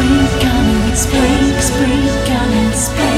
Spring coming, spring, spring coming, spring.